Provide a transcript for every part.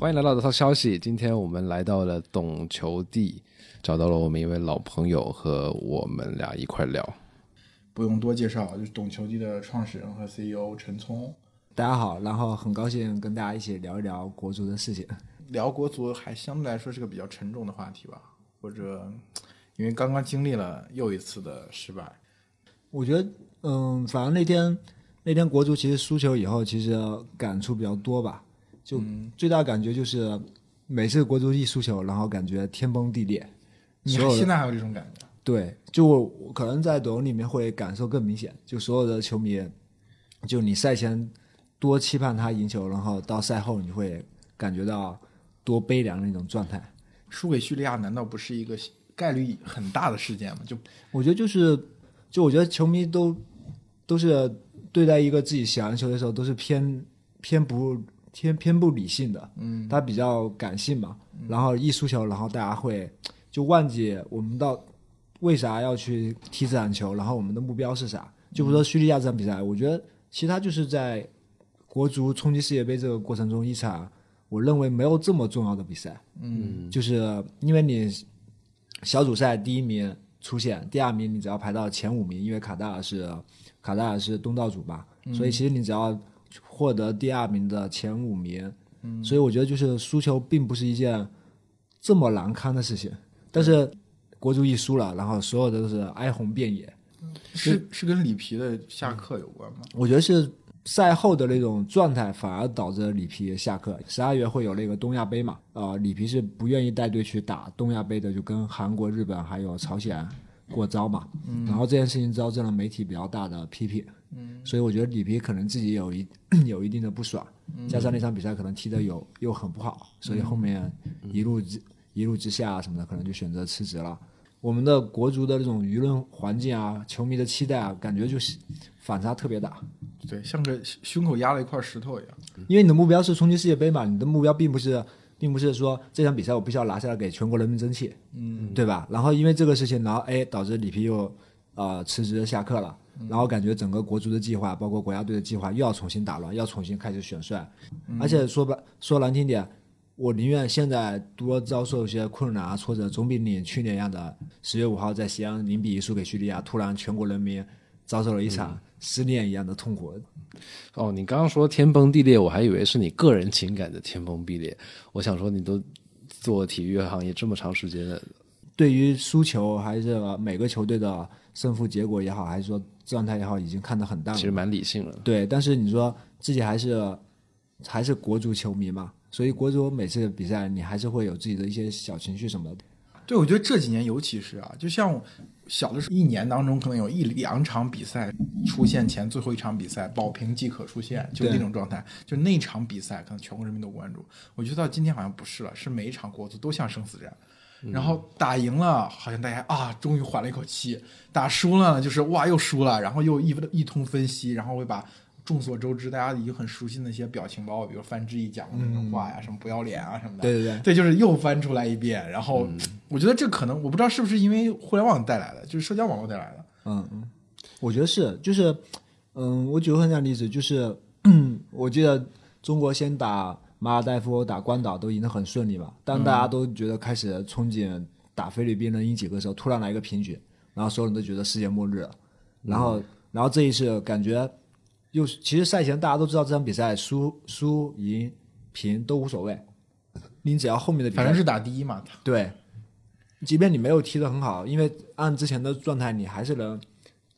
欢迎来到这套消息。今天我们来到了懂球帝，找到了我们一位老朋友，和我们俩一块聊。不用多介绍，就是懂球帝的创始人和 CEO 陈聪。大家好，然后很高兴跟大家一起聊一聊国足的事情。聊国足还相对来说是个比较沉重的话题吧，或者因为刚刚经历了又一次的失败。我觉得，嗯，反正那天那天国足其实输球以后，其实感触比较多吧。就最大感觉就是，每次国足一输球，然后感觉天崩地裂。你所有的现在还有这种感觉？对，就我可能在抖音里面会感受更明显，就所有的球迷，就你赛前多期盼他赢球，然后到赛后你会感觉到多悲凉的那种状态。输给叙利亚难道不是一个概率很大的事件吗？就我觉得就是，就我觉得球迷都都是对待一个自己喜欢的球的时候，都是偏偏不偏偏不理性的，嗯，他比较感性嘛，然后一输球，然后大家会就忘记我们到为啥要去踢这场球，然后我们的目标是啥？就比如说叙利亚这场比赛，我觉得其实它就是在国足冲击世界杯这个过程中一场我认为没有这么重要的比赛，嗯，就是因为你小组赛第一名出现，第二名你只要排到前五名，因为卡塔尔是卡塔尔是东道主嘛，所以其实你只要获得第二名的前五名，嗯所以我觉得就是输球并不是一件这么难堪的事情，但是国足一输了，然后所有的都是哀鸿遍野，是是跟里皮的下课有关吗？我觉得是赛后的那种状态，反而导致里皮下课。十二月会有那个东亚杯嘛？呃，里皮是不愿意带队去打东亚杯的，就跟韩国、日本还有朝鲜过招嘛。嗯然后这件事情招致了媒体比较大的批评。嗯，所以我觉得里皮可能自己有一 有一定的不爽，加上那场比赛可能踢的有又很不好，所以后面一路之一路之下什么的，可能就选择辞职了。我们的国足的这种舆论环境啊，球迷的期待啊，感觉就是反差特别大。对，像个胸口压了一块石头一样。因为你的目标是冲击世界杯嘛，你的目标并不是，并不是说这场比赛我必须要拿下来给全国人民争气，嗯，对吧？然后因为这个事情，然后哎导致里皮又呃辞职下课了，然后感觉整个国足的计划，包括国家队的计划又要重新打乱，要重新开始选帅，而且说白说难听点。我宁愿现在多遭受一些困难啊挫折，总比你去年一样的十月五号在西安零比一输给叙利亚，突然全国人民遭受了一场失恋一样的痛苦。哦，你刚刚说天崩地裂，我还以为是你个人情感的天崩地裂。我想说，你都做体育行业这么长时间了，对于输球还是每个球队的胜负结果也好，还是说状态也好，已经看得很淡了。其实蛮理性了。对，但是你说自己还是还是国足球迷嘛，所以国足每次比赛你还是会有自己的一些小情绪什么的。对，我觉得这几年尤其是啊，就像小的时候，一年当中可能有一两场比赛出现前最后一场比赛保平即可出现，就对那种状态，就那场比赛可能全国人民都关注。我觉得到今天好像不是了，是每一场国足都像生死战。然后打赢了，好像大家啊，终于缓了一口气；打输了呢，就是哇，又输了，然后又一一通分析，然后会把众所周知、大家已经很熟悉的那些表情包，比如范志毅讲的那种话呀，什么不要脸啊什么的，对对对，对，就是又翻出来一遍。然后我觉得这可能我不知道是不是因为互联网带来的，就是社交网络带来的。嗯嗯，我觉得是，就是嗯，我举个很简单的例子，就是 我记得中国先打马尔代夫、打关岛都赢得很顺利嘛，当大家都觉得开始憧憬打菲律宾能赢几个的时候，突然来一个平局，然后所有人都觉得世界末日了。然后，然后这一次感觉又是其实赛前大家都知道这场比赛输输赢平都无所谓，你只要后面的比赛反正是打第一嘛，对，即便你没有踢得很好，因为按之前的状态，你还是能，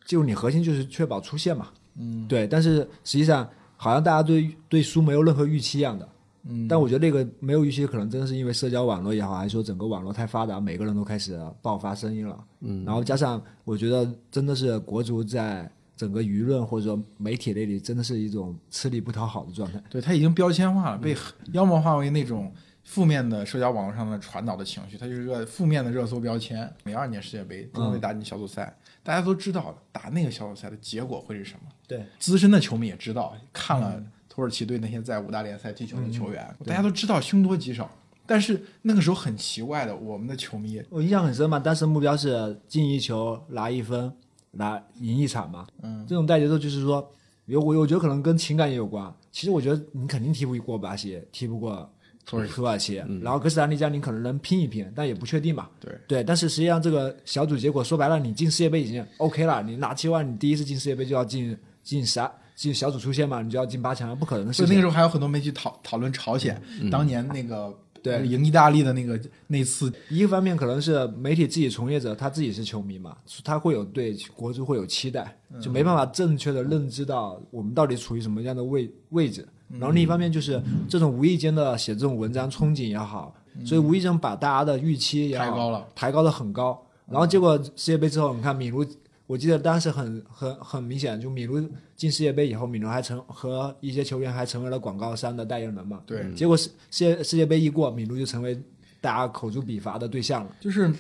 就你核心就是确保出线嘛。嗯，对。但是实际上，好像大家对对输没有任何预期一样的。嗯，但我觉得那个没有预期，可能真的是因为社交网络也好，还是说整个网络太发达，每个人都开始爆发声音了。嗯，然后加上我觉得真的是国足在整个舆论或者说媒体那里，真的是一种吃力不讨好的状态。对他已经标签化了，被妖魔化为那种负面的社交网络上的传导的情绪，它就是个负面的热搜标签。每二年世界杯中国队打进小组赛，大家都知道打那个小组赛的结果会是什么。对，资深的球迷也知道，看了土耳其队那些在五大联赛踢球的球员，大家都知道凶多吉少。但是那个时候很奇怪的，我们的球迷我印象很深嘛，当时目标是进一球拿一分，拿赢一场嘛。嗯，这种带节奏就是说，有我我觉得可能跟情感也有关。其实我觉得你肯定踢不过巴西，踢不过土耳其土耳其，然后哥斯达黎加你可能能拼一拼，但也不确定嘛。对对，但是实际上这个小组结果说白了，你进世界杯已经 OK 了，你拿七万，你第一次进世界杯就要进进十二进小组出线嘛，你就要进八强，不可能的事情。所以那个时候还有很多媒体讨讨论朝鲜、当年那个对那个赢意大利的那个那次，一个方面可能是媒体自己从业者他自己是球迷嘛，他会有对国足会有期待，就没办法正确的认知到我们到底处于什么样的位位置。然后另一方面就是这种无意间的写这种文章憧憬也好，所以无意中把大家的预期也好抬高了，抬高的很高。然后结果世界杯之后，你看米卢，我记得当时很很很明显，就米卢进世界杯以后，米卢还成和一些球员还成为了广告商的代言人嘛。对，结果世世界世界杯一过，米卢就成为大家口诛笔伐的对象了。就是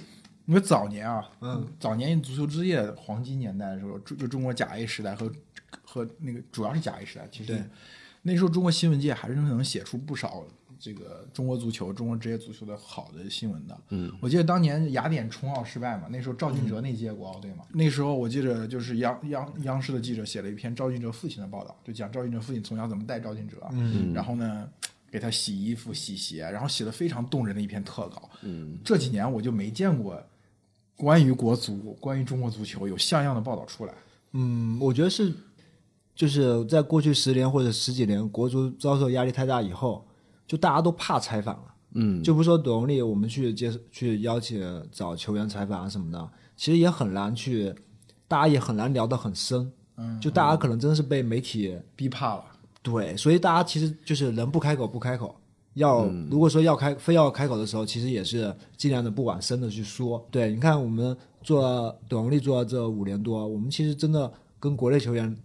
你说早年啊，嗯，早年足球之夜黄金年代的时候，就就中国甲 A 时代和和那个主要是甲 A 时代，其实对那时候中国新闻界还是能写出不少这个中国足球、中国职业足球的好的新闻的。嗯，我记得当年雅典冲奥失败嘛，那时候赵俊哲那届国奥队嘛，那时候我记得就是央央央视的记者写了一篇赵俊哲父亲的报道，就讲赵俊哲父亲从小怎么带赵俊哲，嗯，然后呢。给他洗衣服、洗鞋，然后写的非常动人的一篇特稿。嗯，这几年我就没见过关于国足、关于中国足球有像样的报道出来。嗯，我觉得是，就是在过去十年或者十几年，国足遭受压力太大以后，就大家都怕采访了。嗯，就不说董力，我们去接去邀请找球员采访啊什么的，其实也很难去，大家也很难聊得很深。嗯，就大家可能真的是被媒体逼怕了。对，所以大家其实就是人不开口不开口，要、如果说要开非要开口的时候，其实也是尽量的不往深的去说。对，你看我们做董力做了这五年多，我们其实真的跟国内球员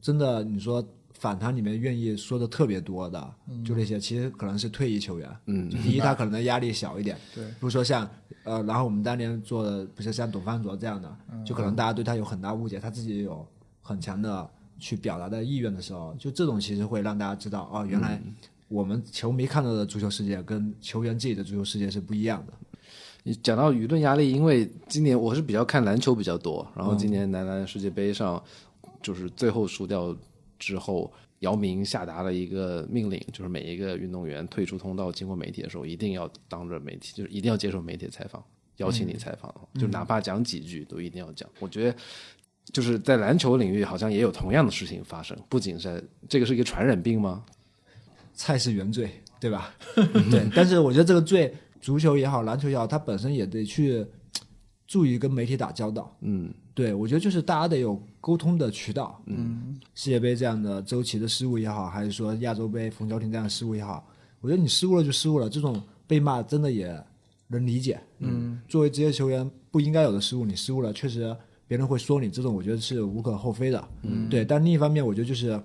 真的你说访谈里面愿意说的特别多的，就那些其实可能是退役球员。嗯。第一他可能的压力小一点，对，比如说像呃，然后我们当年做的不是像董方卓这样的，就可能大家对他有很大误解，他自己也有很强的去表达的意愿的时候，就这种其实会让大家知道，哦，原来我们球迷看到的足球世界跟球员自己的足球世界是不一样的。你讲到舆论压力，因为今年我是比较看篮球比较多，然后今年男篮世界杯上，就是最后输掉之后，姚明下达了一个命令，就是每一个运动员退出通道经过媒体的时候，一定要当着媒体，就是一定要接受媒体采访，邀请你采访，就哪怕讲几句都一定要讲。我觉得。就是在篮球领域，好像也有同样的事情发生。不仅是这个是一个传染病吗？菜是原罪，对吧？对，但是我觉得这个罪，足球也好，篮球也好，它本身也得去注意跟媒体打交道。嗯，对，我觉得就是大家得有沟通的渠道。嗯，世界杯这样的周琦的失误也好，还是说亚洲杯冯潇霆这样的失误也好，我觉得你失误了就失误了，这种被骂真的也能理解。嗯，作为职业球员不应该有的失误，你失误了，确实别人会说你，这种我觉得是无可厚非的。嗯，对。但另一方面，我觉得就是，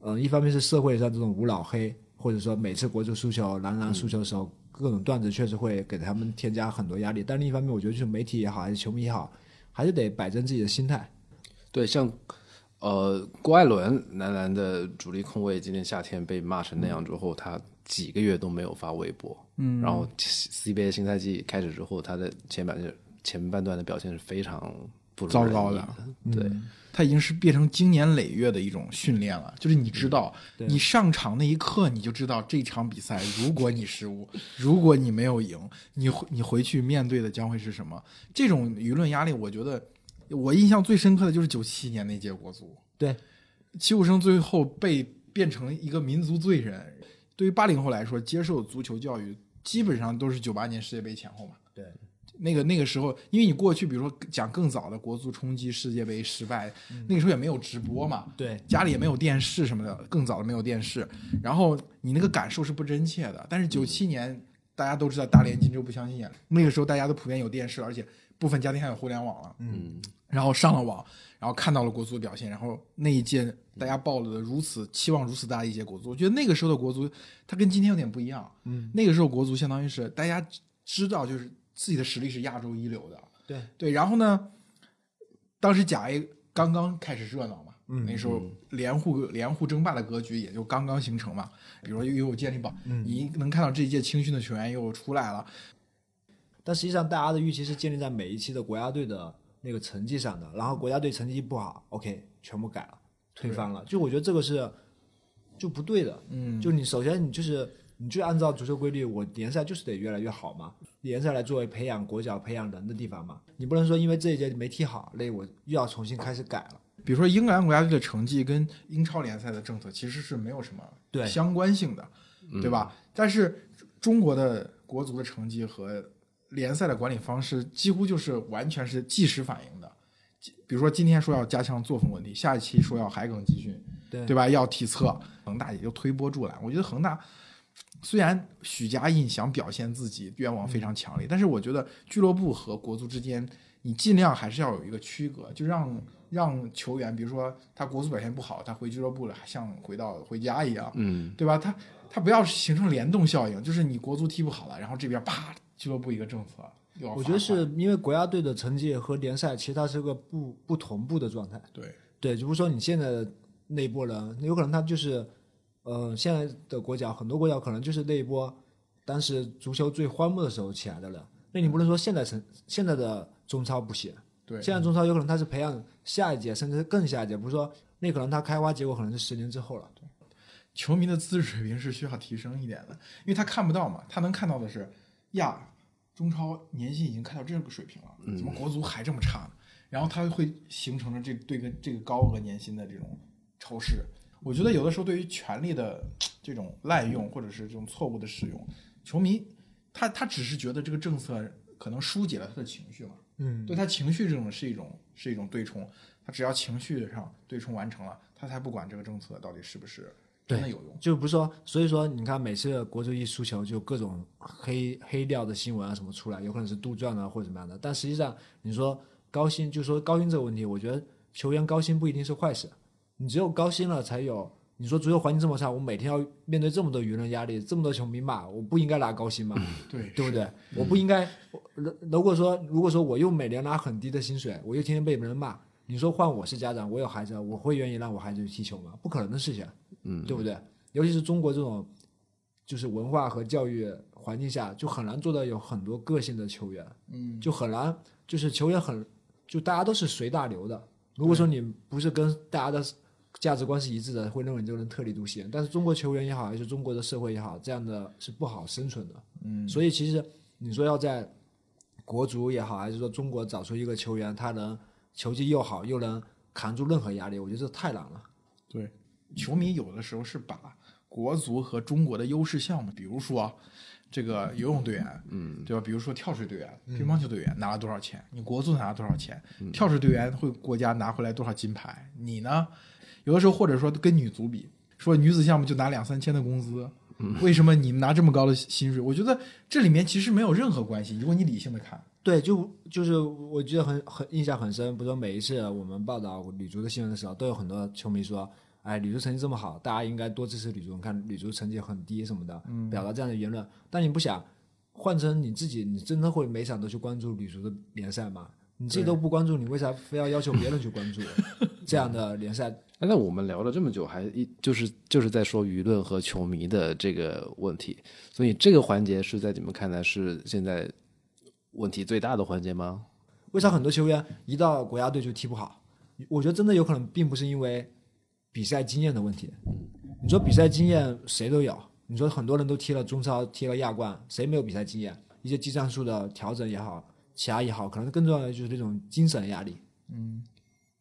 嗯、一方面是社会上这种无脑黑，或者说每次国足输球、男篮输球的时候，各种段子确实会给他们添加很多压力。但另一方面，我觉得就是媒体也好，还是球迷也好，还是得摆正自己的心态。对，像呃郭艾伦男篮的主力控卫，今年夏天被骂成那样之后，他几个月都没有发微博。嗯，然后 CBA 新赛季开始之后，他的前半前半段的表现是非常糟糕的对，它已经是变成经年累月的一种训练了。就是你知道，你上场那一刻，你就知道这场比赛，如果你失误，如果你没有赢，你回你回去面对的将会是什么？这种舆论压力，我觉得我印象最深刻的就是九七年那届国足，对，齐武生最后被变成一个民族罪人。对于八零后来说，接受足球教育基本上都是九八年世界杯前后嘛。对，那个那个时候，因为你过去比如说讲更早的国足冲击世界杯失败，那个时候也没有直播嘛，对，家里也没有电视什么的，更早的没有电视，然后你那个感受是不真切的。但是九七年大家都知道大连金州不相信眼，那个时候大家都普遍有电视，而且部分家庭还有互联网了，嗯，然后上了网，然后看到了国足的表现，然后那一届大家抱了如此期望如此大的一届国足，我觉得那个时候的国足它跟今天有点不一样，嗯，那个时候国足相当于是大家知道就是自己的实力是亚洲一流的，对。对，然后呢，当时甲 A 刚刚开始热闹嘛，嗯那时候连互连互争霸的格局也就刚刚形成嘛，比如说又有健力宝，嗯。你能看到这一届青训的球员又出来了，但实际上大家的预期是建立在每一期的国家队的那个成绩上的，然后国家队成绩不好，OK，全部改了，推翻了。就我觉得这个是就不对的。嗯，就你首先你就是你就按照足球规律，我联赛就是得越来越好嘛。联赛来作为培养国脚、培养人的地方嘛。你不能说因为这一届没踢好，那我又要重新开始改了。比如说英格兰国家队的成绩跟英超联赛的政策其实是没有什么对相关性的，对吧？但是中国的国足的成绩和联赛的管理方式几乎就是完全是即时反应的。比如说今天说要加强作风问题，下一期说要海埂集训，对对吧？要体测，恒大也就推波助澜。我觉得恒大虽然许家印想表现自己愿望非常强烈，但是我觉得俱乐部和国足之间，你尽量还是要有一个区隔，就让让球员，比如说他国足表现不好，他回俱乐部了，像回到回家一样，嗯，对吧？他他不要形成联动效应，就是你国足踢不好了，然后这边啪俱乐部一个政策我觉得是因为国家队的成绩和联赛其实它是个不不同步的状态。对对，就不是说你现在的那一波人，有可能他就是，呃，现在的国脚很多国脚可能就是那一波当时足球最荒漠的时候起来的人。那你不能说现在成现在的中超不行，对现在中超有可能他是培养下一届甚至是更下一届，不是说那可能他开花结果可能是十年之后了。对球迷的资质水平是需要提升一点的，因为他看不到嘛，他能看到的是呀，中超年薪已经开到这个水平了，怎么国足还这么差呢？然后他会形成了这对个这个高额年薪的这种仇视。我觉得有的时候对于权力的这种滥用或者是这种错误的使用，球迷他他只是觉得这个政策可能疏解了他的情绪嘛，嗯，对他情绪这种是一种是一种对冲，他只要情绪上对冲完成了，他才不管这个政策到底是不是真的有用。就不是说，所以说你看每次国足一输球，就各种黑黑料的新闻啊什么出来，有可能是杜撰啊或者怎么样的。但实际上，你说高薪，就说高薪这个问题，我觉得球员高薪不一定是坏事，你只有高薪了才有。你说足球环境这么差，我每天要面对这么多舆论压力，这么多球迷骂，我不应该拿高薪吗？对对不对？我不应该。如如果说如果说我又每年拿很低的薪水，我又天天被别人骂，你说换我是家长，我有孩子，我会愿意让我孩子去踢球吗？不可能的事情，嗯，对不对？尤其是中国这种就是文化和教育环境下，就很难做到有很多个性的球员，嗯，就很难，就是球员很就大家都是随大流的。如果说你不是跟大家的价值观是一致的，会认为你这个人特立独行。但是中国球员也好，还是中国的社会也好，这样的是不好生存的。嗯，所以其实你说要在国足也好，还是说中国找出一个球员，他能球技又好，又能扛住任何压力，我觉得这太难了。对，球迷有的时候是把国足和中国的优势项目，比如说这个游泳队员，嗯，对吧？比如说跳水队员、乒乓球队员拿了多少钱，你国足拿了多少钱？跳水队员会国家拿回来多少金牌？你呢？有的时候或者说跟女足比，说女子项目就拿两三千的工资。为什么你们拿这么高的薪水？我觉得这里面其实没有任何关系。如果你理性的看，对，就就是我记得很很印象很深，不是说每一次我们报道女足的新闻的时候，都有很多球迷说，哎，女足成绩这么好，大家应该多支持女足。你看女足成绩很低什么的，表达这样的言论。但你不想换成你自己，你真的会每场都去关注女足的联赛吗？你自己都不关注，你为啥非要要求别人去关注 这样的联赛？哎那我们聊了这么久，还一就是就是在说舆论和球迷的这个问题，所以这个环节是在你们看来是现在问题最大的环节吗？为啥很多球员一到国家队就踢不好？我觉得真的有可能并不是因为比赛经验的问题。你说比赛经验谁都有，你说很多人都踢了中超、踢了亚冠，谁没有比赛经验？一些技战术的调整也好，其他也好，可能更重要的就是这种精神压力。嗯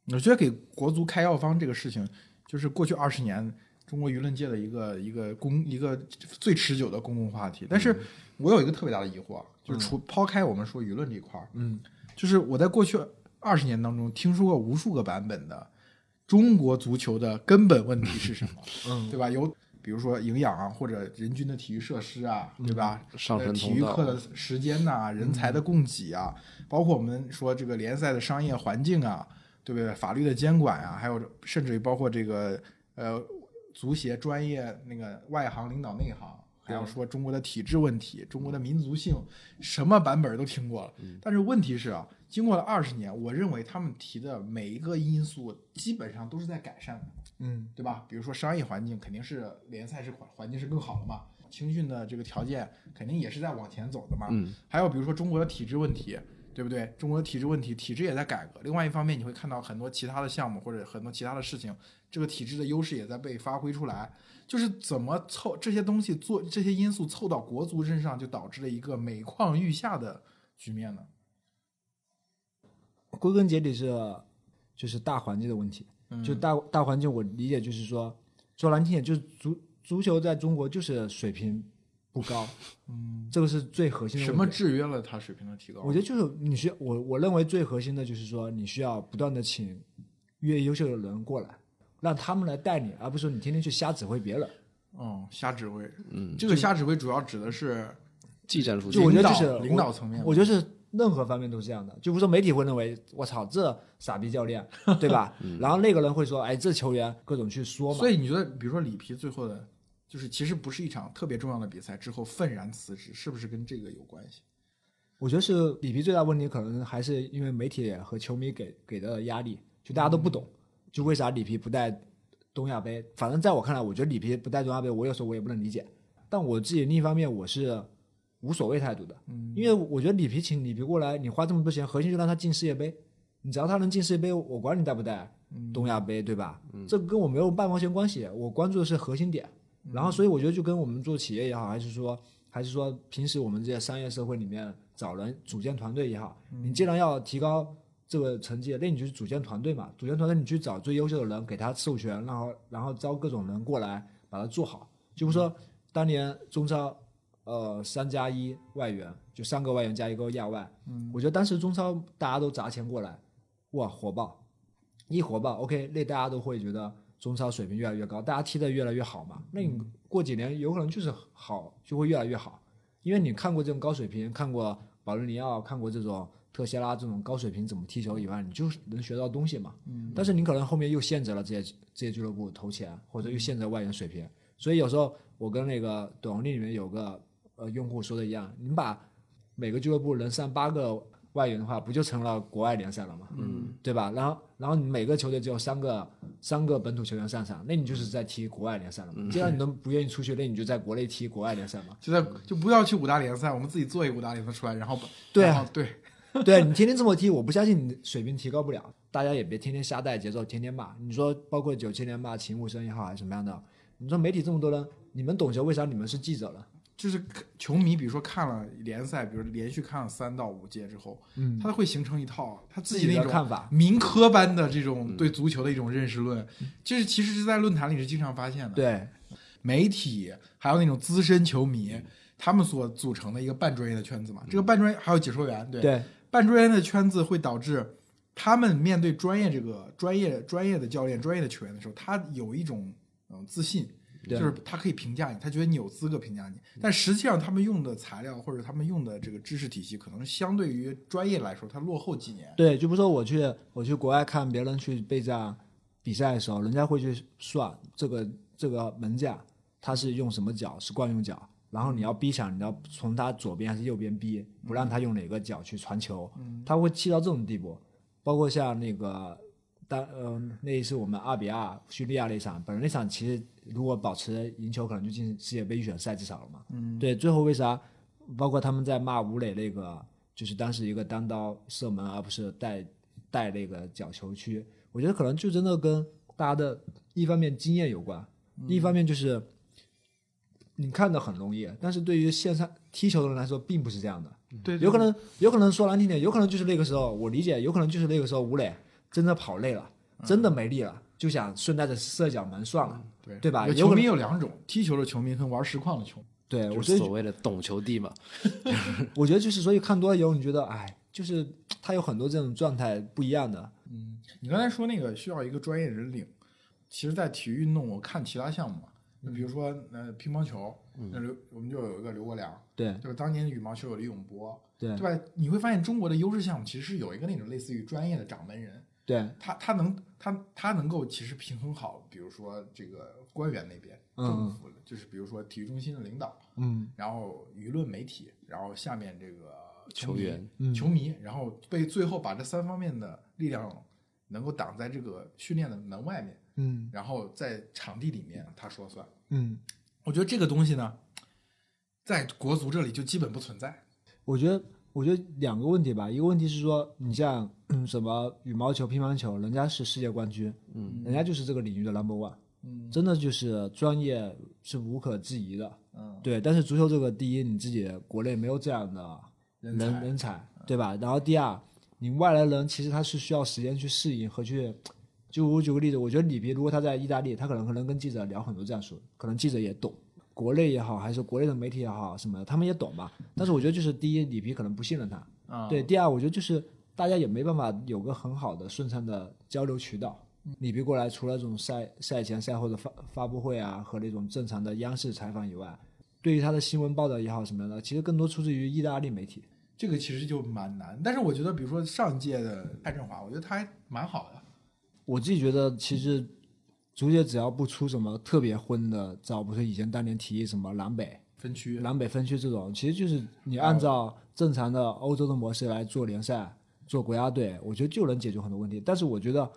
我觉得给国足开药方这个事情，就是过去二十年中国舆论界的一个一个公一个最持久的公共话题。但是我有一个特别大的疑惑，就是除抛开我们说舆论这一块儿，嗯，就是我在过去二十年当中听说过无数个版本的中国足球的根本问题是什么，嗯，对吧？有比如说营养啊，或者人均的体育设施啊，对吧？上体育课的时间呐、人才的供给啊，包括我们说这个联赛的商业环境啊，对不对？法律的监管啊，还有甚至于包括这个呃足协专业那个外行领导内行，还要说中国的体制问题、中国的民族性，什么版本都听过了。但是问题是啊，经过了二十年，我认为他们提的每一个因素基本上都是在改善的。嗯，对吧？比如说商业环境肯定是联赛是环环境是更好了嘛，青训的这个条件肯定也是在往前走的嘛。嗯，还有比如说中国的体制问题，对不对？中国的体制问题，体制也在改革。另外一方面，你会看到很多其他的项目或者很多其他的事情，这个体制的优势也在被发挥出来。就是怎么凑这些东西做这些因素凑到国足身上，就导致了一个每况愈下的局面呢？归根结底是就是大环境的问题。嗯就大大环境，我理解就是说，说难听点，就是足足球在中国就是水平不高，嗯，这个是最核心的什。么制约了他水平的提高？我觉得就是你需要我我认为最核心的就是说，你需要不断的请越优秀的人过来，让他们来带你，而不是说你天天去瞎指挥别人。哦，瞎指挥，嗯，这个瞎指挥主要指的是技战术就我觉得领导就是领导层面我觉得是任何方面都是这样的。就比如说媒体会认为，我操，这傻逼教练，对吧？然后那个人会说，哎，这球员各种去说嘛。所以你觉得，比如说里皮最后的，就是其实不是一场特别重要的比赛之后愤然辞职，是不是跟这个有关系？我觉得是里皮最大问题，可能还是因为媒体和球迷给给的压力，就大家都不懂，就为啥里皮不带东亚杯？反正在我看来，我觉得里皮不带东亚杯，我有时候我也不能理解。但我自己另一方面，我是无所谓态度的，嗯，因为我觉得里皮请里皮过来，你花这么多钱，核心就让他进世界杯，你只要他能进世界杯，我管你带不带东亚杯，对吧？这跟我没有半毛钱关系，我关注的是核心点。然后，所以我觉得就跟我们做企业也好，还是说还是说平时我们这些商业社会里面找人组建团队也好，你既然要提高这个成绩，那你就是组建团队嘛。组建团队，你去找最优秀的人，给他授权，然后然后招各种人过来把它做好。就比如说当年中超，呃，三加一外援，就三个外援加一个亚外。嗯，我觉得当时中超大家都砸钱过来，哇，火爆，一火爆，OK，那大家都会觉得中超水平越来越高，大家踢得越来越好嘛。那你过几年有可能就是好，就会越来越好，因为你看过这种高水平，看过保罗尼奥，看过这种特谢拉这种高水平怎么踢球以外，你就能学到东西嘛。嗯。但是你可能后面又限制了这些这些俱乐部投钱，或者又限制了外援水平，所以有时候我跟那个短红利里面有个呃用户说的一样，你们把每个俱乐部能上八个外援的话，不就成了国外联赛了吗？嗯，对吧？然后，然后你每个球队只有三个三个本土球员上场，那你就是在踢国外联赛了嘛？既然你 都不愿意出去，那你就在国内踢国外联赛嘛？就在就不要去五大联赛，我们自己做一个五大联赛出来，然后把对啊对，对你天天这么踢，我不相信你水平提高不了。大家也别天天瞎带节奏，天天骂。你说包括九七年骂秦武生也好，还是什么样的？你说媒体这么多人，你们懂球，为啥你们是记者呢？就是球迷，比如说看了联赛，比如连续看了三到五届之后，嗯，他会形成一套他自己自己那种看法民科般的这种对足球的一种认识论，就是其实是在论坛里是经常发现的。对，媒体还有那种资深球迷，他们所组成的一个半专业的圈子嘛。这个半专业还有解说员，对对半专业的圈子会导致他们面对专业这个专业专业的教练、专业的球员的时候，他有一种嗯自信。对。就是他可以评价你，他觉得你有资格评价你，但实际上他们用的材料或者他们用的这个知识体系，可能相对于专业来说，它落后几年。对，就比如说我去我去国外看别人去备战比赛的时候，人家会去算这个这个门将他是用什么脚，是惯用脚，然后你要逼抢，你要从他左边还是右边逼，不让他用哪个脚去传球，他会气到这种地步。包括像那个当呃那一次我们二比二叙利亚那场，本来那场其实如果保持赢球，可能就进世界杯预选赛至少了嘛。嗯，对，最后为啥？包括他们在骂吴磊那个，就是当时一个单刀射门，而不是带带那个角球区。我觉得可能就真的跟大家的一方面经验有关，一方面就是你看的很容易，但是对于线上踢球的人来说并不是这样的。对，有可能，有可能说难听点，有可能就是那个时候，我理解，有可能就是那个时候吴磊真的跑累了，真的没力了，就想顺带着射脚门算了，对对吧？有球迷有两种，踢球的球迷跟玩实况的球迷。对，我就是所谓的懂球帝嘛。我觉得就是，所以看多了以后，你觉得，哎，就是他有很多这种状态不一样的，嗯你刚才说那个需要一个专业人领，其实，在体育运动，我看其他项目嘛，就比如说呃乒乓球，那刘我们就有一个刘国梁，对就是？当年羽毛球有李永波，对对吧？你会发现中国的优势项目其实是有一个那种类似于专业的掌门人，对，他他能他他能够其实平衡好，比如说这个官员那边嗯政府的，就是比如说体育中心的领导，嗯，然后舆论媒体，然后下面这个球员嗯、球迷，然后被最后把这三方面的力量能够挡在这个训练的门外面，嗯。然后在场地里面他说了算。嗯，我觉得这个东西呢，在国足这里就基本不存在。我觉得我觉得两个问题吧，一个问题是说，你像、嗯、什么羽毛球、乒乓球，人家是世界冠军，嗯，人家就是这个领域的 number one，嗯，真的就是专业是无可置疑的，嗯，对。但是足球这个，第一，你自己国内没有这样的人人才对吧？然后第二，你外来人其实他是需要时间去适应和去。就我举个例子，我觉得里皮如果他在意大利，他可能可能跟记者聊很多战术，可能记者也懂，国内也好，还是国内的媒体也好，什么的，他们也懂吧。但是我觉得就是第一，里皮可能不信任他，啊，对，第二，我觉得就是大家也没办法有个很好的顺畅的交流渠道。里皮过来，除了这种赛赛前赛后的发发布会啊和那种正常的央视采访以外，对于他的新闻报道也好什么的，其实更多出自于意大利媒体。这个其实就蛮难。但是我觉得，比如说上届的蔡振华，我觉得他还蛮好的。我自己觉得，其实足协只要不出什么特别昏的招，不是以前当年提议什么南北分区南北分区这种，其实就是你按照正常的欧洲的模式来做联赛、做国家队，我觉得就能解决很多问题。但是我觉得，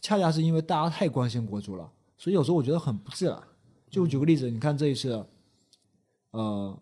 恰恰是因为大家太关心国足了，所以有时候我觉得很不自然。就举个例子，你看这一次，呃，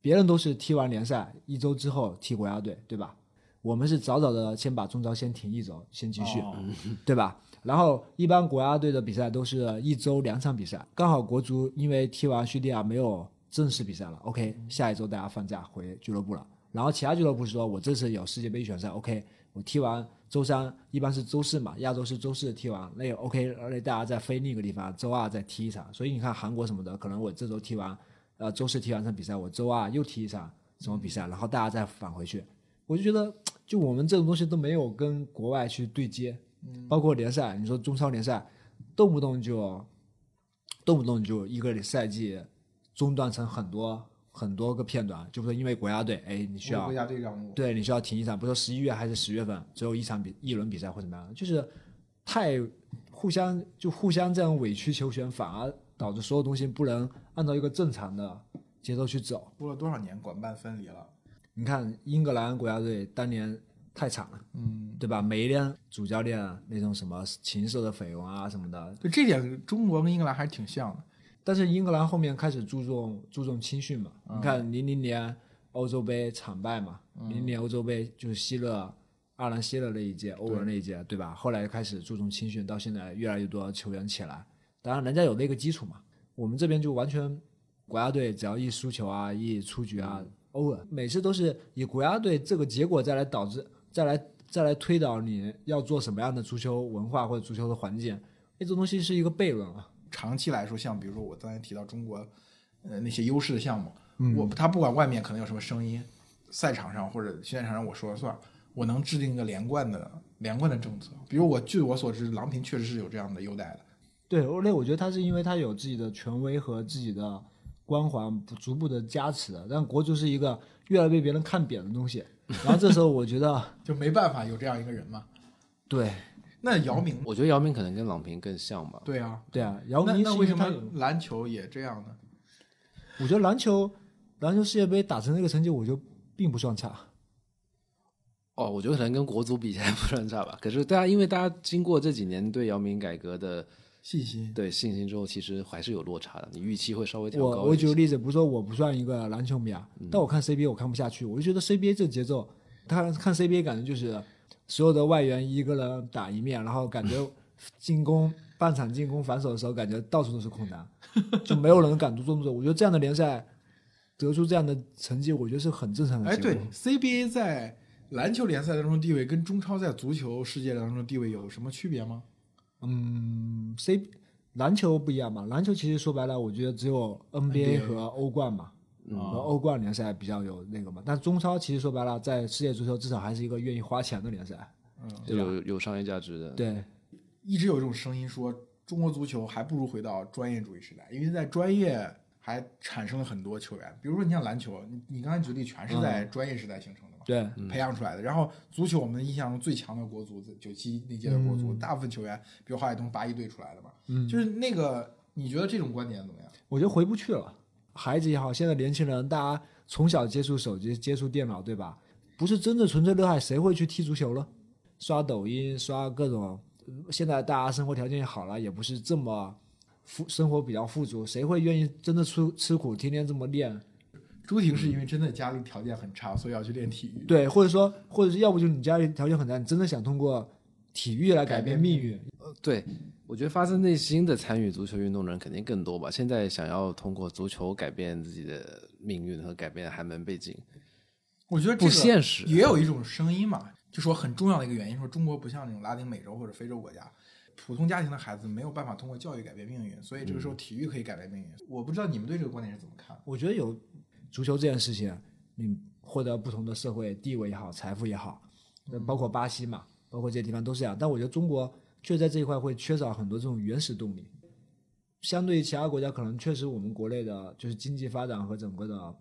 别人都是踢完联赛一周之后踢国家队，对吧？我们是早早的先把中超先停一周，先继续，哦对吧？然后一般国家队的比赛都是一周两场比赛，刚好国足因为踢完叙利亚没有正式比赛了，OK，下一周大家放假回俱乐部了。然后其他俱乐部说，我这次有世界杯预选赛，OK，我踢完周三一般是周四嘛，亚洲是周四踢完，那也 OK，而且大家再飞另一个地方，周二再踢一场。所以你看韩国什么的，可能我这周踢完，呃，周四踢完场比赛，我周二又踢一场什么比赛，然后大家再返回去。我就觉得，就我们这种东西都没有跟国外去对接，包括联赛，你说中超联赛，动不动就，动不动就一个赛季中断成很多很多个片段，就说因为国家队，哎，你需要国家队让步。对你需要停一场，比如说十一月还是十月份，只有一场比一轮比赛或怎么样，就是太互相就互相这样委曲求全，反而导致所有东西不能按照一个正常的节奏去走。过了多少年，管办分离了。你看英格兰国家队当年太惨了，嗯，对吧？每一年主教练啊那种什么情色的绯闻啊什么的，对这点，中国跟英格兰还是挺像的。但是英格兰后面开始注重注重青训嘛？你看零零年欧洲杯惨败嘛，零零年欧洲杯就是希勒、阿兰希勒那一届，欧文那一届，对吧？后来开始注重青训，到现在越来越多球员起来，当然人家有那个基础嘛。我们这边就完全国家队只要一输球啊，一出局啊，欧文每次都是以国家队这个结果再来导致，再来再来推导你要做什么样的足球文化或者足球的环境，哎，这东西是一个悖论啊。长期来说，像比如说我刚才提到中国，呃那些优势的项目，我他不管外面可能有什么声音，赛场上或者训练场上我说了算，我能制定一个连贯的连贯的政策。比如我据我所知，郎平确实是有这样的优待的。对，欧雷，我觉得他是因为他有自己的权威和自己的光环逐步的加持的，但国足是一个越来越被别人看扁的东西。然后这时候我觉得，就没办法有这样一个人嘛。对那姚明，我觉得姚明可能跟郎平更像吧。对啊，对啊，姚明那为什么篮球也这样呢？我觉得篮球篮球世界杯打成那个成绩，我觉得并不算差。哦，我觉得可能跟国足比起来不算差吧。可是大家因为大家经过这几年对姚明改革的信心对信心之后，其实还是有落差的，你预期会稍微调我。我举个例子，不是说我不算一个篮球迷啊，但我看 CBA 我看不下去，我就觉得 CBA 这节奏，他看 CBA 感觉就是所有的外援一个人打一面，然后感觉 进攻半场进攻反手的时候，感觉到处都是空档，就没有人敢做动作。我觉得这样的联赛得出这样的成绩，我觉得是很正常的哎。对，CBA 在篮球联赛当中的地位跟中超在足球世界当中的地位有什么区别吗？嗯，C 篮球不一样嘛，篮球其实说白了，我觉得只有 NBA 和欧冠嘛，和欧冠联赛比较有那个嘛。但中超其实说白了，在世界足球至少还是一个愿意花钱的联赛。嗯有有商业价值的。对，一直有一种声音说，中国足球还不如回到专业主义时代，因为在专业还产生了很多球员，比如说你像篮球，你你刚才举例全是在专业时代形成的嘛，对，培养出来的。然后足球，我们印象中最强的国足，九七那届的国足，大部分球员，比如郝海东八一队出来的嘛，嗯就是那个，你觉得这种观点怎么样？我觉得回不去了。孩子也好，现在年轻人，大家从小接触手机、接触电脑，对吧？不是真的纯粹热爱，谁会去踢足球呢？刷抖音，刷各种。现在大家生活条件也好了，也不是这么富，生活比较富足，谁会愿意真的出吃苦，天天这么练？朱婷是因为真的家里条件很差，所以要去练体育。对，或者说，或者是要不就是你家里条件很差，你真的想通过体育来改变命运，对，我觉得发自内心的参与足球运动的人肯定更多吧。现在想要通过足球改变自己的命运和改变寒门背景，我觉得不现实。也有一种声音嘛，就说很重要的一个原因，说中国不像那种拉丁美洲或者非洲国家，普通家庭的孩子没有办法通过教育改变命运，所以这个时候体育可以改变命运。我不知道你们对这个观点是怎么看？我觉得有足球这件事情，你获得不同的社会地位也好，财富也好，包括巴西嘛，包括这些地方都是这样。但我觉得中国确实在这一块会缺少很多这种原始动力。相对于其他国家，可能确实我们国内的就是经济发展和整个的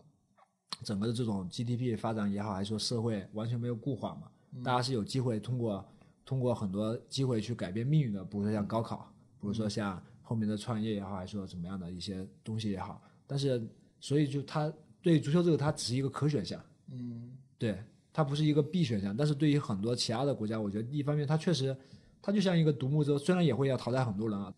整个的这种 GDP 发展也好，还是说社会完全没有固化嘛，大家是有机会通过通过很多机会去改变命运的，比如说像高考，比如说像后面的创业也好，还是说怎么样的一些东西也好。但是，所以就它对足球这个，它只是一个可选项，嗯，对，它不是一个必选项。但是对于很多其他的国家，我觉得一方面它确实，它就像一个独木舟，虽然也会要淘汰很多人啊，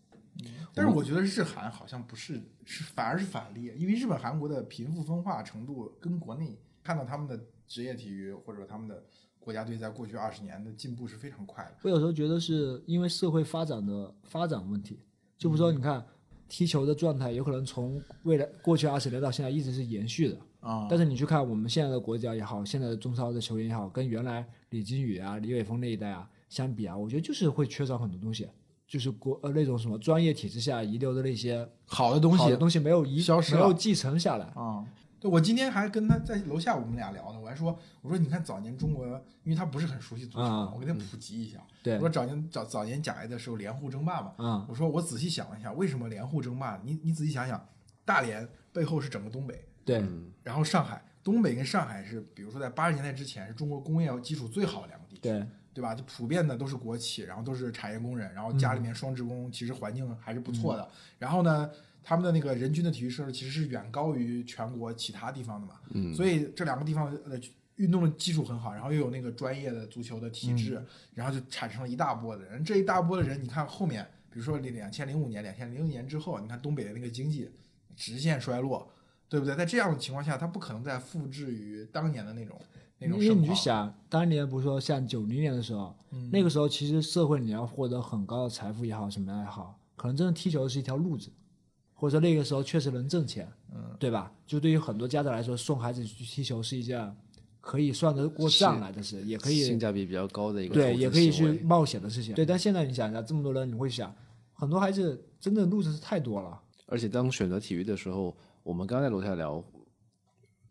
但是我觉得日韩好像不是，是反而是反例，因为日本、韩国的贫富分化程度跟国内看到他们的职业体育或者说他们的国家队在过去二十年的进步是非常快的。我有时候觉得是因为社会发展的发展问题，就比如说你看踢球的状态，有可能从未来过去二十年到现在一直是延续的。啊但是你去看我们现在的国家也好，现在的中超的球员也好，跟原来李金羽啊、李玮峰那一代啊相比啊，我觉得就是会缺少很多东西，就是国呃那种什么专业体制下遗留的那些好的东西好的东西没有遗消失了没有继承下来。啊，对我今天还跟他在楼下我们俩聊呢，我还说我说你看早年中国，因为他不是很熟悉足球，啊我给他普及一下。对我说早年早早年甲 A 的时候连沪争霸嘛，啊我说我仔细想了一下，为什么连沪争霸？你你仔细想想，大连背后是整个东北，对，然后上海，东北跟上海是，比如说在八十年代之前是中国工业基础最好的两个地区，对对吧？就普遍的都是国企，然后都是产业工人，然后家里面双职工，其实环境还是不错的。然后呢，他们的那个人均的体育设施其实是远高于全国其他地方的嘛。嗯，所以这两个地方的运动的基础很好，然后又有那个专业的足球的体制，然后就产生了一大波的人。这一大波的人，你看后面，比如说两千零五年、两千零六年之后，你看东北的那个经济直线衰落。对不对？在这样的情况下，他不可能再复制于当年的那种那种因为你去。想，当年不是说像九零年的时候，那个时候其实社会你要获得很高的财富也好，什么样也好，可能真的踢球是一条路子，或者说那个时候确实能挣钱，嗯，对吧？就对于很多家长来说，送孩子去踢球是一件可以算得过账来的事，也可以性价比比较高的一个对，也可以去冒险的事情。对，但现在你想一下，这么多人，你会想，很多孩子真的路子是太多了。而且当选择体育的时候，我们刚在楼下聊，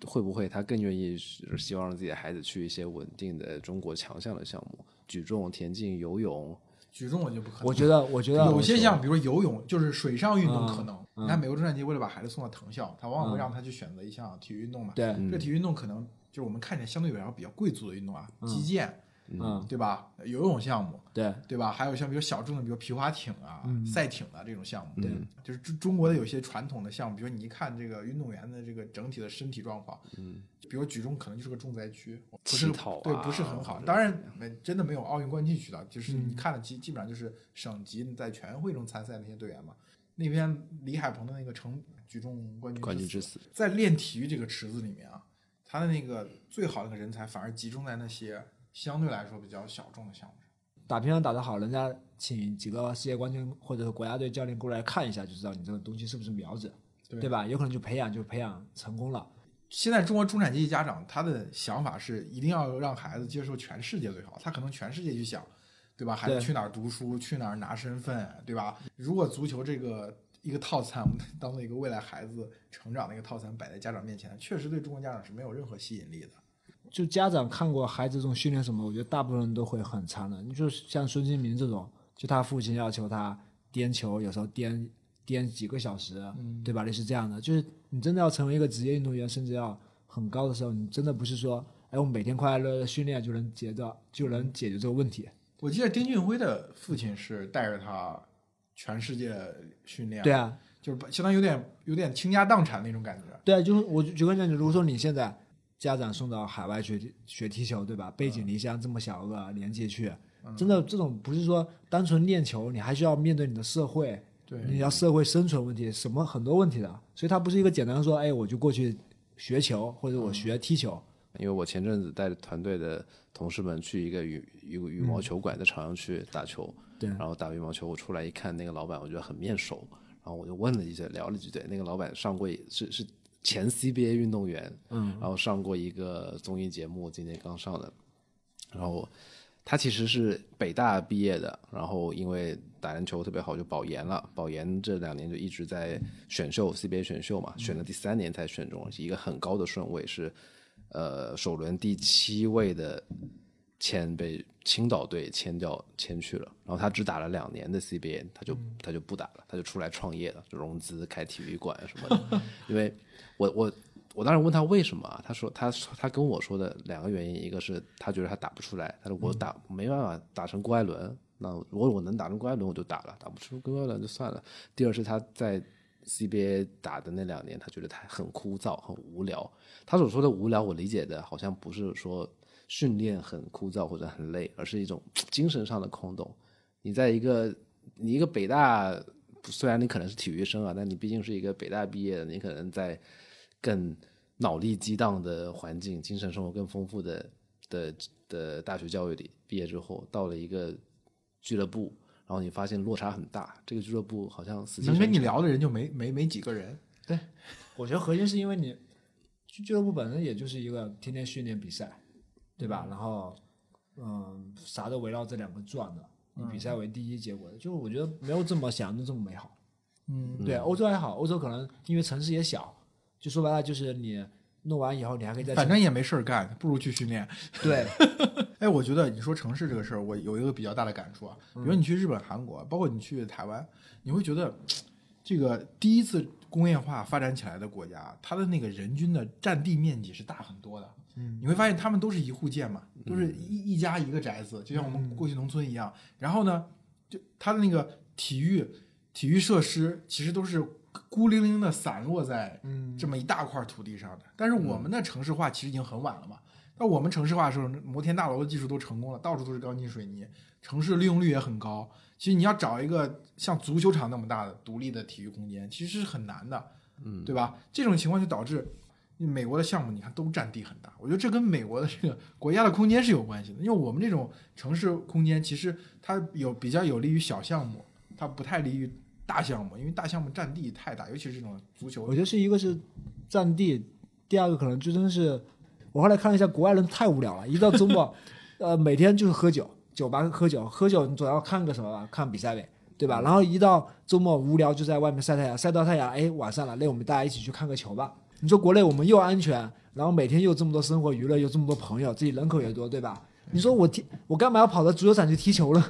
会不会他更愿意是希望让自己的孩子去一些稳定的中国强项的项目，举重、田径、游泳，举重我就不可能。我觉得，我觉得有些项，比如说游泳，就是水上运动可能。嗯你看美国中产阶级为了把孩子送到藤校，他往往会让他去选择一项体育运动嘛。对，这体育运动可能就是我们看起来相对来说比较贵族的运动啊，击剑，嗯，对吧？游泳项目，对，对吧？还有像比如小众的，比如皮划艇啊、嗯赛艇啊这种项目，对，就是中中国的有些传统的项目，比如你一看这个运动员的这个整体的身体状况，嗯，比如举重可能就是个重灾区，不是啊对，不是很好。当然，没真的没有奥运冠军渠道，就是嗯你看的基基本上就是省级在全运会中参赛那些队员嘛。那边李海鹏的那个成举重冠军冠军之死。在练体育这个池子里面啊，他的那个最好的那个人才反而集中在那些相对来说比较小众的项目上。打乒乓打得好，人家请几个世界冠军或者是国家队教练过来看一下，就知道你这个东西是不是苗子，对吧？有可能就培养就培养成功了。现在中国中产阶级家长他的想法是一定要让孩子接受全世界最好，他可能全世界去想，对吧？孩子去哪儿读书，去哪儿拿身份，对吧？如果足球这个一个套餐，我们当做一个未来孩子成长的一个套餐摆在家长面前，确实对中国家长是没有任何吸引力的。就家长看过孩子这种训练什么，我觉得大部分人都会很残忍。你就像孙兴民这种，就他父亲要求他颠球，有时候颠颠几个小时，对吧？类似这样的，就是你真的要成为一个职业运动员，甚至要很高的时候，你真的不是说，哎，我每天快快乐乐训练就能解决就能解决这个问题。我记得丁俊晖的父亲是带着他全世界训练，对，啊，就是相当于有点有点倾家荡产那种感觉。对啊，就是我举个例子，如果说你现在家长送到海外去学踢球，对吧？背井离乡这么小个年纪去，真的这种不是说单纯练球，你还需要面对你的社会，对。你要社会生存问题，什么很多问题的，所以它不是一个简单的说，哎，我就过去学球或者我学踢球。因为我前阵子带着团队的同事们去一个羽羽羽毛球馆的场上去打球，对。然后打羽毛球，我出来一看那个老板，我觉得很面熟，然后我就问了一下，聊了几句，那个老板上过一是是前 CBA 运动员，嗯，然后上过一个综艺节目，今年刚上的，然后他其实是北大毕业的，然后因为打篮球特别好，就保研了。保研这两年就一直在选秀 CBA 选秀嘛，选了第三年才选中，是一个很高的顺位，是呃首轮第七位的签被青岛队签掉签去了。然后他只打了两年的 CBA，他就他就不打了，他就出来创业了，就融资开体育馆什么的。因为我我我当时问他为什么啊，他说他他跟我说的两个原因，一个是他觉得他打不出来，他说我打没办法打成郭艾伦，那如果我能打成郭艾伦我就打了，打不出郭艾伦就算了。第二是他在 CBA 打的那两年，他觉得他很枯燥很无聊。他所说的无聊，我理解的好像不是说训练很枯燥或者很累，而是一种 精神上的空洞。你在一个你一个北大，虽然你可能是体育生啊，但你毕竟是一个北大毕业的，你可能在更脑力激荡的环境、精神生活更丰富的的的大学教育里毕业之后，到了一个俱乐部，然后你发现落差很大，这个俱乐部好像死能跟你聊的人就没没没几个人。对我觉得核心是因为你俱俱乐部本身也就是一个天天训练比赛，对吧？然后嗯，啥都围绕这两个转的，以比赛为第一结果的，就是我觉得没有这么想的这么美好。嗯，对，欧洲还好，欧洲可能因为城市也小，就说白了就是你弄完以后你还可以再反正也没事儿干，不如去训练。对，哎，我觉得你说城市这个事儿，我有一个比较大的感触啊。比如你去日本、韩国，包括你去台湾，你会觉得这个第一次工业化发展起来的国家，它的那个人均的占地面积是大很多的。嗯，你会发现他们都是一户建嘛，都是一一家一个宅子，就像我们过去农村一样。然后呢，就它的那个体育体育设施其实都是孤零零的散落在嗯这么一大块土地上的。但是我们的城市化其实已经很晚了嘛。那我们城市化的时候，摩天大楼的技术都成功了，到处都是钢筋水泥，城市利用率也很高。其实你要找一个像足球场那么大的独立的体育空间，其实是很难的，嗯，对吧？这种情况就导致美国的项目，你看都占地很大。我觉得这跟美国的这个 国家的空间是有关系的，因为我们这种城市空间其实它有比较有利于小项目，它不太利于大项目，因为大项目占地太大，尤其是这种足球我觉得是一个是占地，第二个可能就真的是，我后来看了一下，国外人太无聊了，一到周末，呃，每天就是喝酒，酒吧喝酒，喝酒你总要看个什么吧，看比赛呗，对吧？然后一到周末无聊就在外面晒太阳，晒到太阳，哎，晚上了，那我们大家一起去看个球吧。你说国内我们又安全，然后每天又这么多生活娱乐，又这么多朋友，自己人口也多，对吧？你说我踢我干嘛要跑到足球场去踢球了？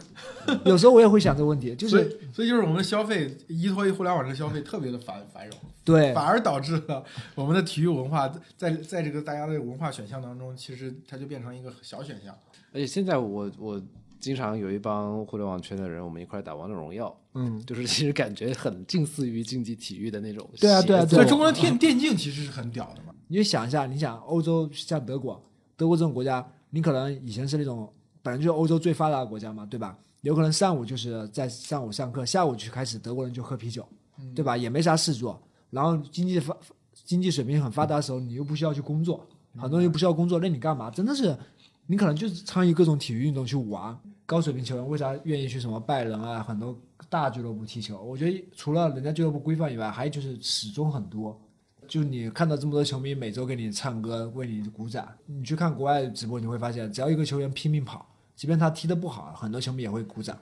有时候我也会想这个问题，就是所以所以就是我们的消费依托于互联网这个消费特别的繁繁荣。对反而导致了我们的体育文化在在这个大家的文化选项当中，其实它就变成一个小选项。而且现在我我经常有一帮互联网圈的人，我们一块打王者荣耀，嗯，就是其实感觉很近似于竞技体育的那种对啊对啊协奏所以中国的电电竞其实是很屌的嘛。你就想一下，你想欧洲像德国，德国这种国家，你可能以前是那种本来就是欧洲最发达的国家嘛，对吧？有可能上午就是在上午上课，下午就开始德国人就喝啤酒，对吧？也没啥事做，然后经济发经济水平很发达的时候，你又不需要去工作，很多人又不需要工作，那你干嘛？真的是，你可能就是参与各种体育运动去玩。高水平球员为啥愿意去什么拜仁啊，很多大俱乐部踢球？我觉得除了人家俱乐部规范以外，还有就是始终很多。就你看到这么多球迷每周给你唱歌、为你鼓掌，你去看国外直播，你会发现，只要一个球员拼命跑，即便他踢得不好，很多球迷也会鼓掌。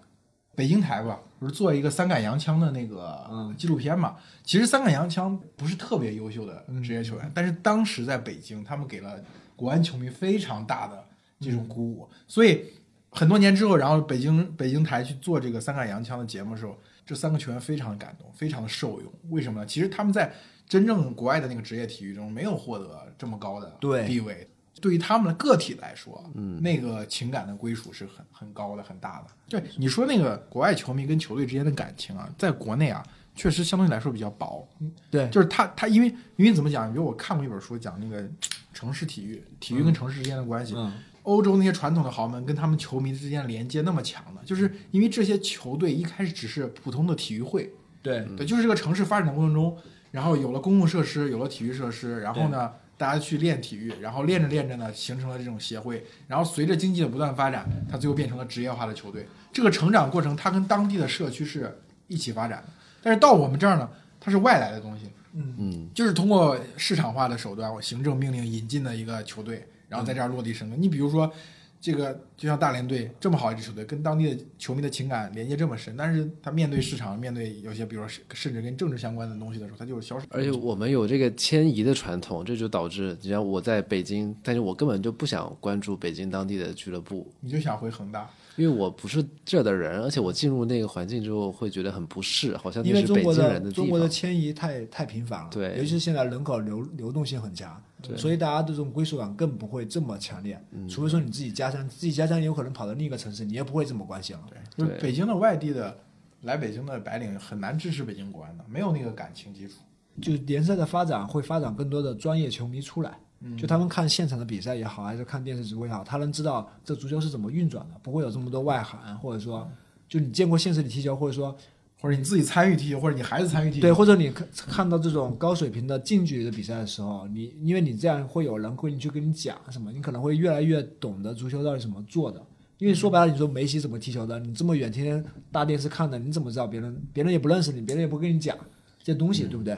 北京台吧，不是做一个三杆洋枪的那个纪录片嘛？其实三杆洋枪不是特别优秀的职业球员，但是当时在北京，他们给了国安球迷非常大的这种鼓舞，所以很多年之后，然后北京北京台去做这个三杆洋枪的节目的时候，这三个球员非常的感动，非常的受用。为什么呢？其实他们在真正国外的那个职业体育中没有获得这么高的对地位。对于他们的个体来说，嗯，那个情感的归属是很很高的、很大的。对你说那个国外球迷跟球队之间的感情啊，在国内啊，确实相对来说比较薄。对，就是他他因为因为怎么讲？比如我看过一本书，讲那个 城市体育，体育跟城市之间的关系。嗯，欧洲那些传统的豪门跟他们球迷之间的连接那么强的，就是因为这些球队一开始只是普通的体育会，对，对，就是这个城市发展的过程中，然后有了公共设施，有了体育设施，然后呢，大家去练体育，然后练着练着呢，形成了这种协会，然后随着经济的不断发展，它最后变成了职业化的球队。这个成长过程，它跟当地的社区是一起发展的，但是到我们这儿呢，它是外来的东西，嗯嗯，就是通过市场化的手段，我行政命令引进的一个球队，然后在这儿落地生根。你比如说，这个就像大连队这么好一支球队，跟当地的球迷的情感连接这么深，但是他面对市场，面对有些比如说甚至跟政治相关的东西的时候，他就是消失。而且我们有这个迁移的传统，这就导致，你像我在北京，但是我根本就不想关注北京当地的俱乐部，你就想回恒大，因为我不是这的人，而且我进入那个环境之后会觉得很不适，好像因那是北为中国的中国的。迁移太太频繁了，对尤其是现在人口流流动性很强，所以大家的这种归属感更不会这么强烈。嗯除非说你自己家乡，自己家乡有可能跑到另一个城市，你也不会这么关心了。就是北京的外地的来北京的白领很难支持北京国安的，没有那个感情基础。就联赛的发展会发展更多的专业球迷出来，就他们看现场的比赛也好，还是看电视直播也好，他能知道这足球是怎么运转的，不会有这么多外行，或者说，就你见过现实里踢球，或者说或者你自己参与踢球，或者你孩子参与踢球，对，或者你看看到这种高水平的近距离的比赛的时候，你因为你这样会有人会去跟你讲什么，你可能会越来越懂得足球到底怎么做的。因为说白了，你说梅西怎么踢球的，你这么远天天大电视看的，你怎么知道别人别人也不认识你，别人也不跟你讲这些东西，对不对？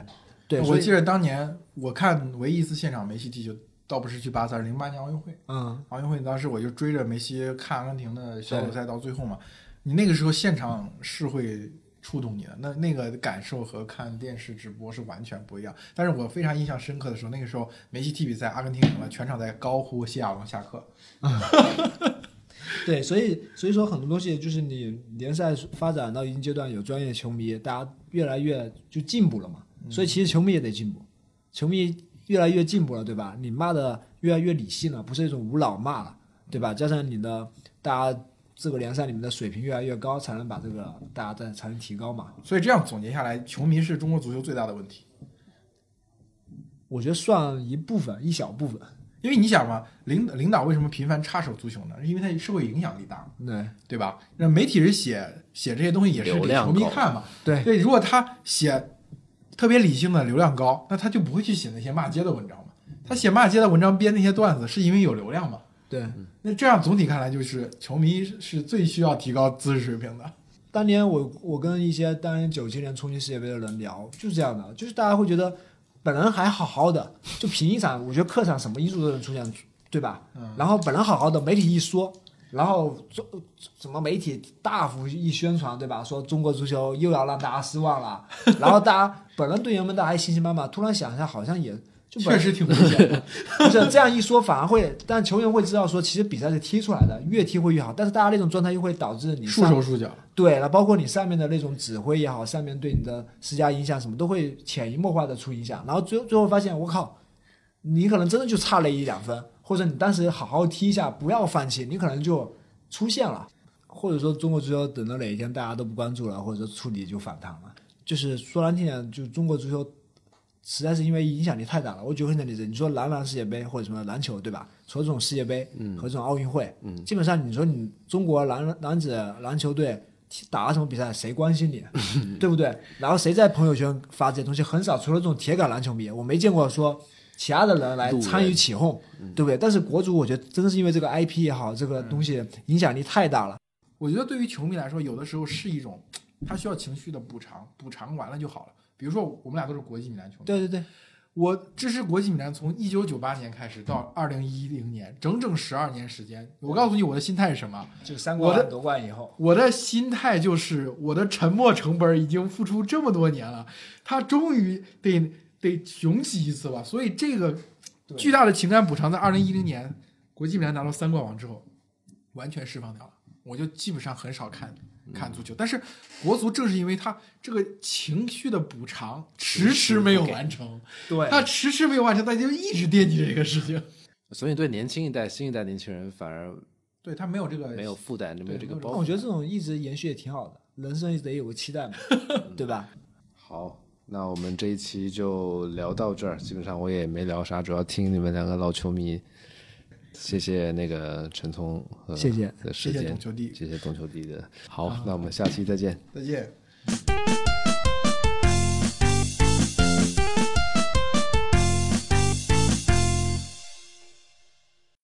对，我记得当年我看唯一一次现场梅西踢球，倒不是去巴塞，零八年奥运会。嗯，奥运会当时我就追着梅西看阿根廷的小组赛到最后嘛，你那个时候现场是会触动你的，那那个感受和看电视直播是完全不一样。但是我非常印象深刻的时候，那个时候梅西踢比赛，阿根廷赢了，全场在高呼谢亚龙下课。对，所以所以说很多东西就是你联赛发展到一定阶段，有专业球迷，大家越来越就进步了嘛。所以其实球迷也得进步，球迷越来越进步了，对吧？你骂的越来越理性了，不是一种无脑骂了，对吧？加上你的大家这个联赛里面的水平越来越高，才能把这个大家再才能提高嘛。所以这样总结下来，球迷是中国足球最大的问题。我觉得算一部分，一小部分。因为你想嘛，领领导为什么频繁插手足球呢？是因为他社会影响力大，对对吧？那媒体人写写这些东西也是给球迷看嘛。对对，如果他写特别理性的流量高，那他就不会去写那些骂街的文章嘛。他写骂街的文章编那些段子，是因为有流量嘛？对。那这样总体看来，就是球迷是最需要提高知识水平的。当年我我跟一些当年九七年冲击世界杯的人聊，就是这样的，就是大家会觉得本人还好好的，就凭一场，我觉得客场什么因素都能出现，对吧？嗯然后本人好好的，媒体一说，然后中什么媒体大幅一宣传，对吧？说中国足球又要让大家失望了，然后大家 本人队员们大家还信心满满，突然想一下，好像也就本确实挺危险的。不是这样一说，反而会，但球员会知道说，其实比赛是踢出来的，越踢会越好。但是大家那种状态又会导致你束手束脚。对那，包括你上面的那种指挥也好，上面对你的施加影响什么，都会潜移默化的出影响。然后最后最后发现，我靠，你可能真的就差了一两分，或者你当时好好踢一下，不要放弃，你可能就出现了。或者说中国足球等到哪一天大家都不关注了，或者说触底就反弹了。就是说难听点，就中国足球 实在是因为影响力太大了。我举个很简单的例子，你说男篮世界杯或者什么篮球，对吧？除了这种世界杯和这种奥运会，嗯基本上你说你中国男男子篮球队打了什么比赛，谁关心你，对不对？然后谁在朋友圈发这些东西很少，除了这种铁杆篮球迷，我没见过说其他的人来参与起哄，对不对？但是国足，我觉得真的是因为这个 IP 也好，这个东西影响力太大了。我觉得对于球迷来说，有的时候是一种他需要情绪的补偿，补偿完了就好了。比如说，我们俩都是国际米兰球迷，对对对，我支持国际米兰从一九九八年开始到二零一零年，整整十二年时间。我告诉你，我的心态是什么？就三冠夺冠以后，我的心态就是，我的沉没成本已经付出这么多年了，他终于得得雄起一次吧。所以这个巨大的情感补偿，在二零一零年国际米兰拿到三冠王之后，完全释放掉了。我就基本上很少看看足球，但是国足正是因为他这个情绪的补偿迟迟没有完成，对他迟迟没有完成，他就一直惦记着这个事情。所以对年轻一代、新一代年轻人反而对他没有这个没有负担，没有这个。那我觉得这种一直延续也挺好的，人生得有个期待嘛，对吧？好，那我们这一期就聊到这儿。基本上我也没聊啥，主要听你们两个老球迷。谢谢那个陈聪和谢谢的时间谢谢董，球弟，谢谢董球弟的。好，那我们下期再见。再见。